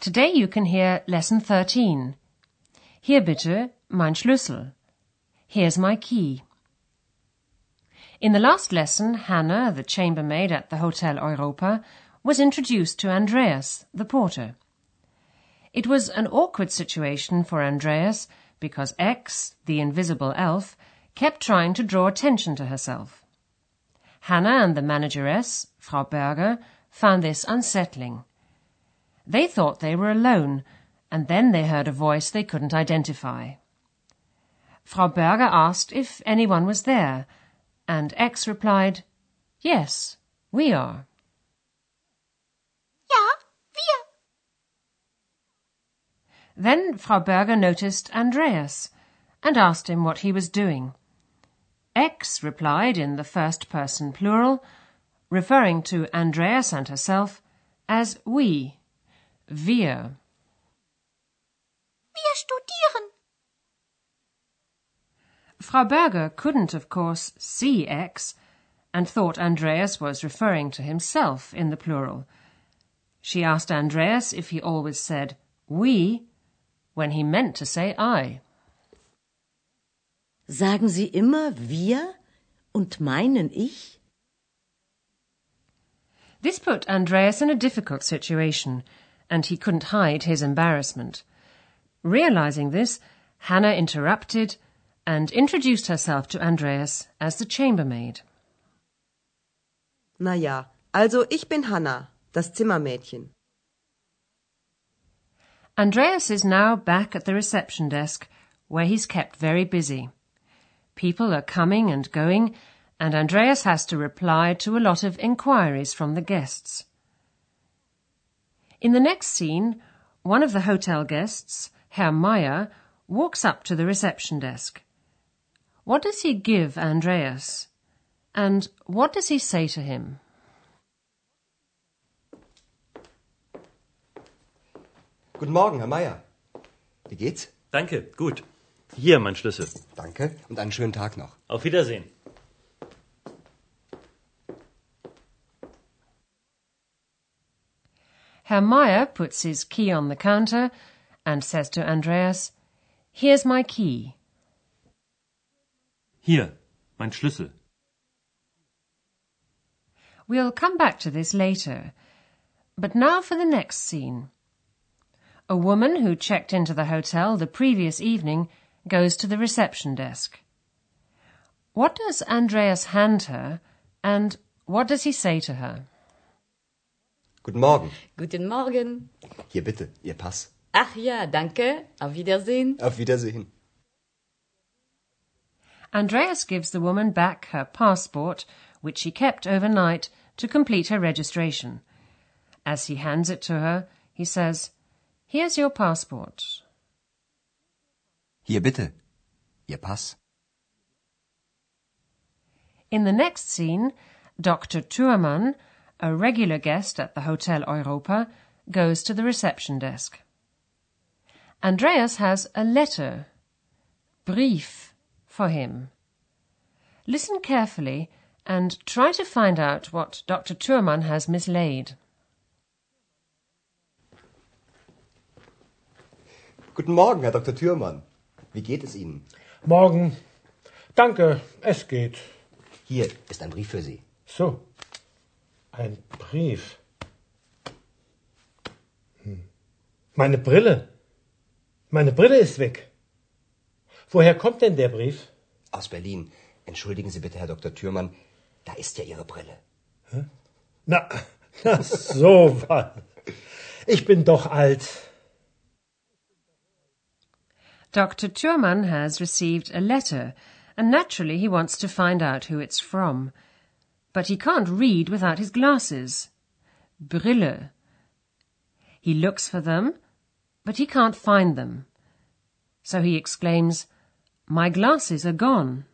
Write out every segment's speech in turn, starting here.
Today you can hear lesson 13. Hier bitte mein Schlüssel. Here's my key. In the last lesson, Hannah, the chambermaid at the Hotel Europa, was introduced to Andreas, the porter. It was an awkward situation for Andreas because X, the invisible elf, kept trying to draw attention to herself. Hannah and the manageress, Frau Berger, found this unsettling. They thought they were alone, and then they heard a voice they couldn't identify. Frau Berger asked if anyone was there, and X replied, Yes, we are. Ja, wir. Then Frau Berger noticed Andreas and asked him what he was doing. X replied in the first person plural, referring to Andreas and herself as we, wir. Wir studieren. Frau Berger couldn't, of course, see X and thought Andreas was referring to himself in the plural. She asked Andreas if he always said we when he meant to say I. Sagen Sie immer wir und meinen ich? This put Andreas in a difficult situation, and he couldn't hide his embarrassment. Realizing this, Hannah interrupted and introduced herself to Andreas as the chambermaid. Na ja, also ich bin Hannah, das Zimmermädchen. Andreas is now back at the reception desk, where he's kept very busy. People are coming and going, and Andreas has to reply to a lot of inquiries from the guests. In the next scene, one of the hotel guests, Herr Meyer, walks up to the reception desk. What does he give Andreas? And what does he say to him? Guten Morgen, Herr Meier. Wie geht's? Danke, gut. Hier mein Schlüssel. Danke und einen schönen Tag noch. Auf Wiedersehen. Herr Meyer puts his key on the counter and says to Andreas, Here's my key. Hier, mein Schlüssel. We'll come back to this later. But now for the next scene. A woman who checked into the hotel the previous evening goes to the reception desk. What does Andreas hand her and what does he say to her? Guten Morgen. Guten Morgen. Hier bitte, Ihr Pass. Ach ja, danke. Auf Wiedersehen. Auf Wiedersehen. Andreas gives the woman back her passport, which she kept overnight to complete her registration. As he hands it to her, he says, Here's your passport. Hier bitte, Ihr Pass. In the next scene, Dr. Thurmann, a regular guest at the Hotel Europa, goes to the reception desk. Andreas has a letter, brief, for him. Listen carefully and try to find out what Dr. Thurmann has mislaid. Guten Morgen, Herr Dr. Thürmann. Wie geht es Ihnen? Morgen. Danke, es geht. Hier ist ein Brief für Sie. So. Ein Brief. Hm. Meine Brille. Meine Brille ist weg. Woher kommt denn der Brief? Aus Berlin. Entschuldigen Sie bitte, Herr Dr. Thürmann. Da ist ja Ihre Brille. Na, na so was. Ich bin doch alt. Dr. Thurman has received a letter, and naturally he wants to find out who it's from. But he can't read without his glasses. Brille. He looks for them, but he can't find them. So he exclaims, My glasses are gone.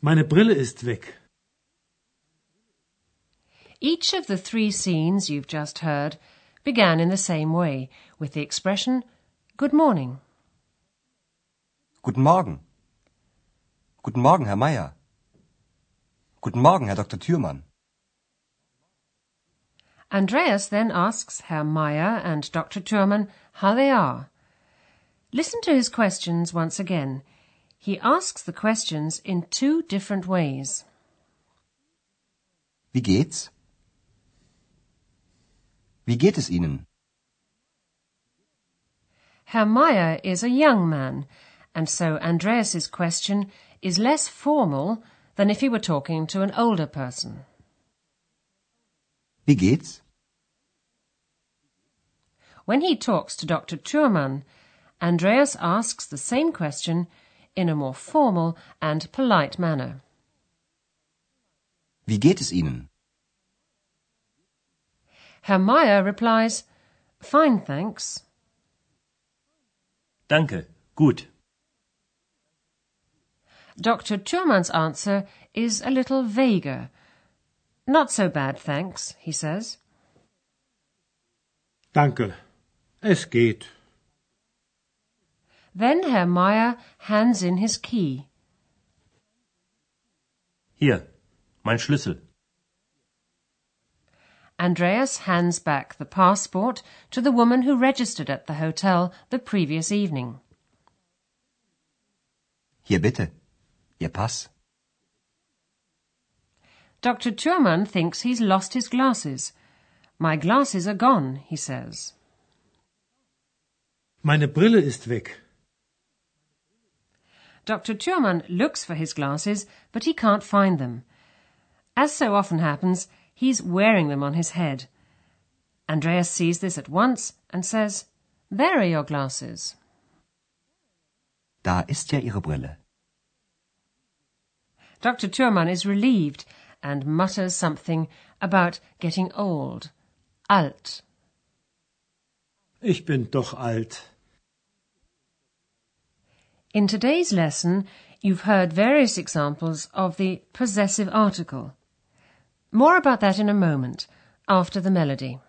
Meine Brille ist weg. Each of the three scenes you've just heard began in the same way, with the expression Good morning. Guten Morgen. Guten Morgen, Herr Meier. Guten Morgen, Herr Dr. Thürmann. Andreas then asks Herr Meyer and Dr. Thurman how they are. Listen to his questions once again. He asks the questions in two different ways. Wie geht's? Wie geht es Ihnen? Herr Meyer is a young man, and so Andreas's question is less formal than if he were talking to an older person. Wie geht's? When he talks to Dr. Thurman, Andreas asks the same question in a more formal and polite manner. Wie geht es Ihnen? Herr Meyer replies, Fine, thanks. Danke. Gut. Dr. Thurman's answer is a little vaguer. Not so bad, thanks, he says. Danke. Es geht. Then Herr Meyer hands in his key. Hier. Mein Schlüssel. Andreas hands back the passport to the woman who registered at the hotel the previous evening. Hier bitte. Ihr Pass. Dr. Thurman thinks he's lost his glasses. My glasses are gone, he says. Meine Brille ist weg. Dr. Thurman looks for his glasses, but he can't find them. As so often happens, he's wearing them on his head. Andreas sees this at once and says, There are your glasses. Da ist ja Ihre Brille. Dr. Thurman is relieved and mutters something about getting old. Alt. Ich bin doch alt. In today's lesson, you've heard various examples of the possessive article. More about that in a moment, after the melody.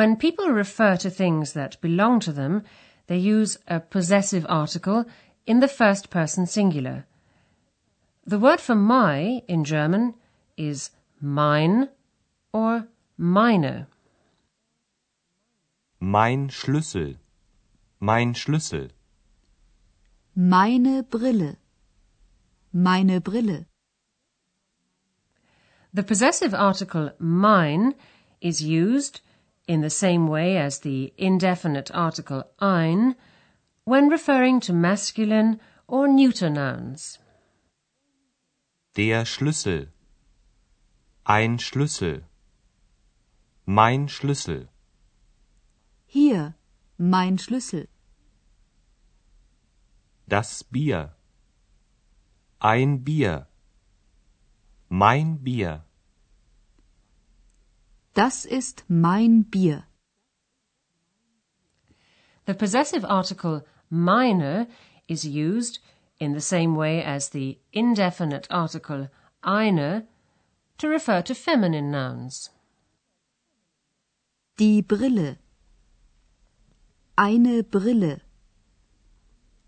When people refer to things that belong to them, they use a possessive article in the first person singular. The word for my in German is mein or meine. Mein Schlüssel. Mein Schlüssel. Meine Brille. Meine Brille. The possessive article mein is used in the same way as the indefinite article ein when referring to masculine or neuter nouns. Der Schlüssel. Ein Schlüssel. Mein Schlüssel. Hier, mein Schlüssel. Das Bier. Ein Bier. Mein Bier. Das ist mein Bier. The possessive article meine is used in the same way as the indefinite article eine to refer to feminine nouns. Die Brille. Eine Brille.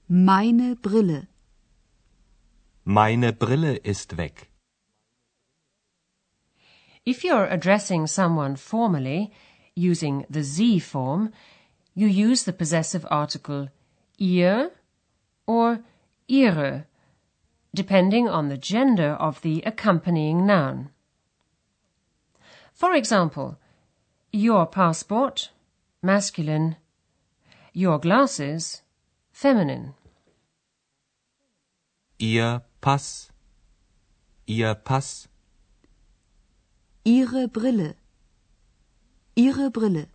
Meine Brille. Meine Brille ist weg. If you're addressing someone formally, using the Sie form, you use the possessive article ihr or ihre, depending on the gender of the accompanying noun. For example, your passport, masculine, your glasses, feminine. Ihr Pass. Ihr Pass. Ihre Brille. Ihre Brille.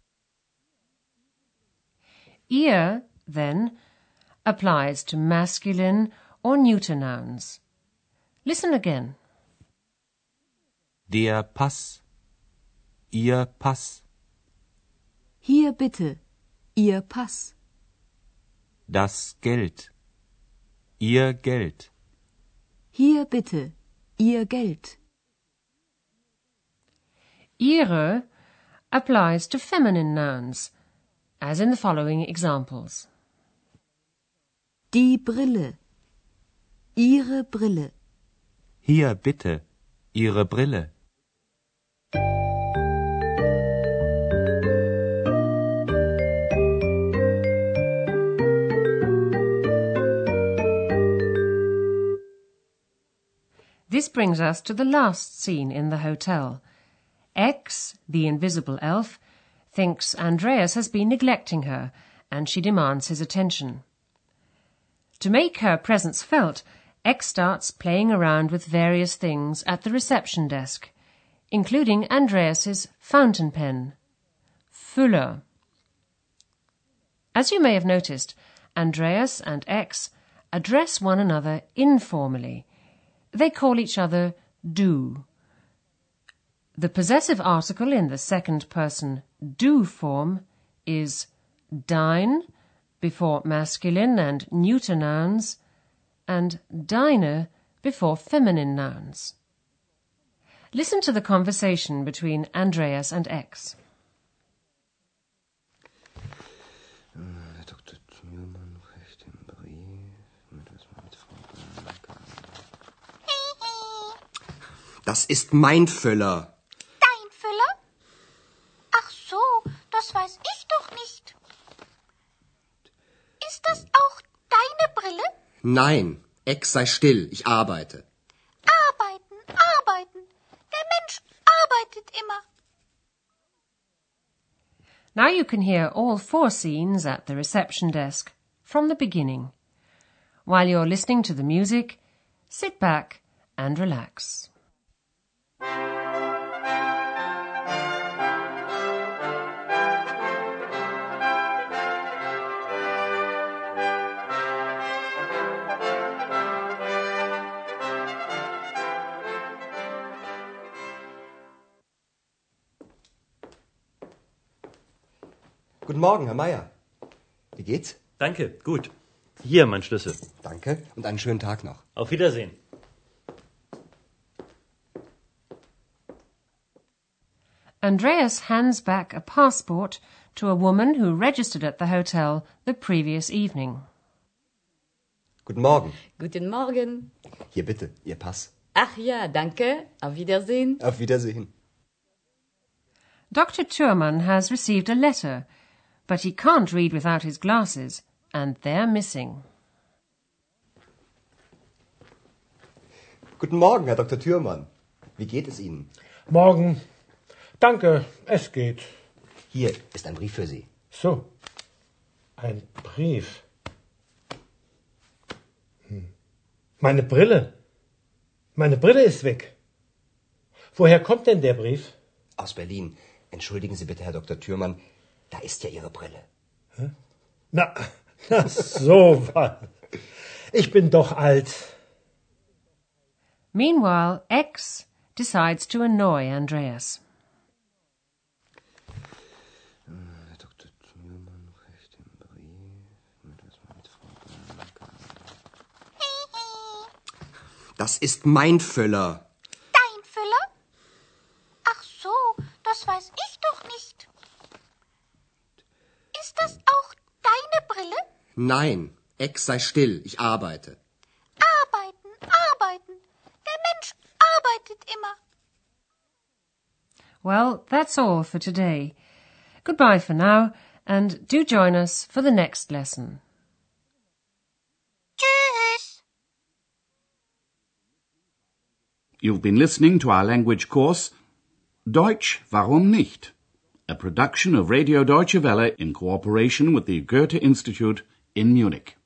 Ihr, then, applies to masculine or neuter nouns. Listen again. Der Pass. Ihr Pass. Hier bitte, Ihr Pass. Das Geld. Ihr Geld. Hier bitte, Ihr Geld. Ihre applies to feminine nouns, as in the following examples. Die Brille. Ihre Brille. Hier bitte. Ihre Brille. This brings us to the last scene in the hotel. X, the invisible elf, thinks Andreas has been neglecting her and she demands his attention. To make her presence felt, X starts playing around with various things at the reception desk, including Andreas's fountain pen, Füller. As you may have noticed, Andreas and X address one another informally. They call each other du. The possessive article in the second person du form is dein before masculine and neuter nouns and deine before feminine nouns. Listen to the conversation between Andreas and X. Äh, Dr. Thürmann reicht den Brief mit was man mit Frau Blanca. Das ist mein Füller. Dein Füller? Ach so, das weiß ich doch nicht. Ist das auch deine Brille? Nein, X sei still, ich arbeite. Arbeiten, arbeiten. Der Mensch arbeitet immer. Now you can hear all four scenes at the reception desk from the beginning. While you're listening to the music, sit back and relax. Guten Morgen, Herr Meier. Wie geht's? Danke, gut. Hier, mein Schlüssel. Danke und einen schönen Tag noch. Auf Wiedersehen. Andreas hands back a passport to a woman who registered at the hotel the previous evening. Guten Morgen. Guten Morgen. Hier bitte, Ihr Pass. Ach ja, danke. Auf Wiedersehen. Auf Wiedersehen. Dr. Thurman has received a letter, but he can't read without his glasses, and they're missing. Guten Morgen, Herr Dr. Thürmann. Wie geht es Ihnen? Morgen. Danke, es geht. Hier ist ein Brief für Sie. So. Ein Brief. Hm. Meine Brille. Meine Brille ist weg. Woher kommt denn der Brief? Aus Berlin. Entschuldigen Sie bitte, Herr Dr. Thürmann, da ist ja Ihre Brille. Na, na so was. Ich bin doch alt. Meanwhile, X decides to annoy Andreas. Das ist mein Füller. Nein, X sei still, ich arbeite. Arbeiten, arbeiten. Der Mensch arbeitet immer. Well, that's all for today. Goodbye for now, and do join us for the next lesson. Tschüss. You've been listening to our language course Deutsch, warum nicht? A production of Radio Deutsche Welle in cooperation with the Goethe Institute in Munich.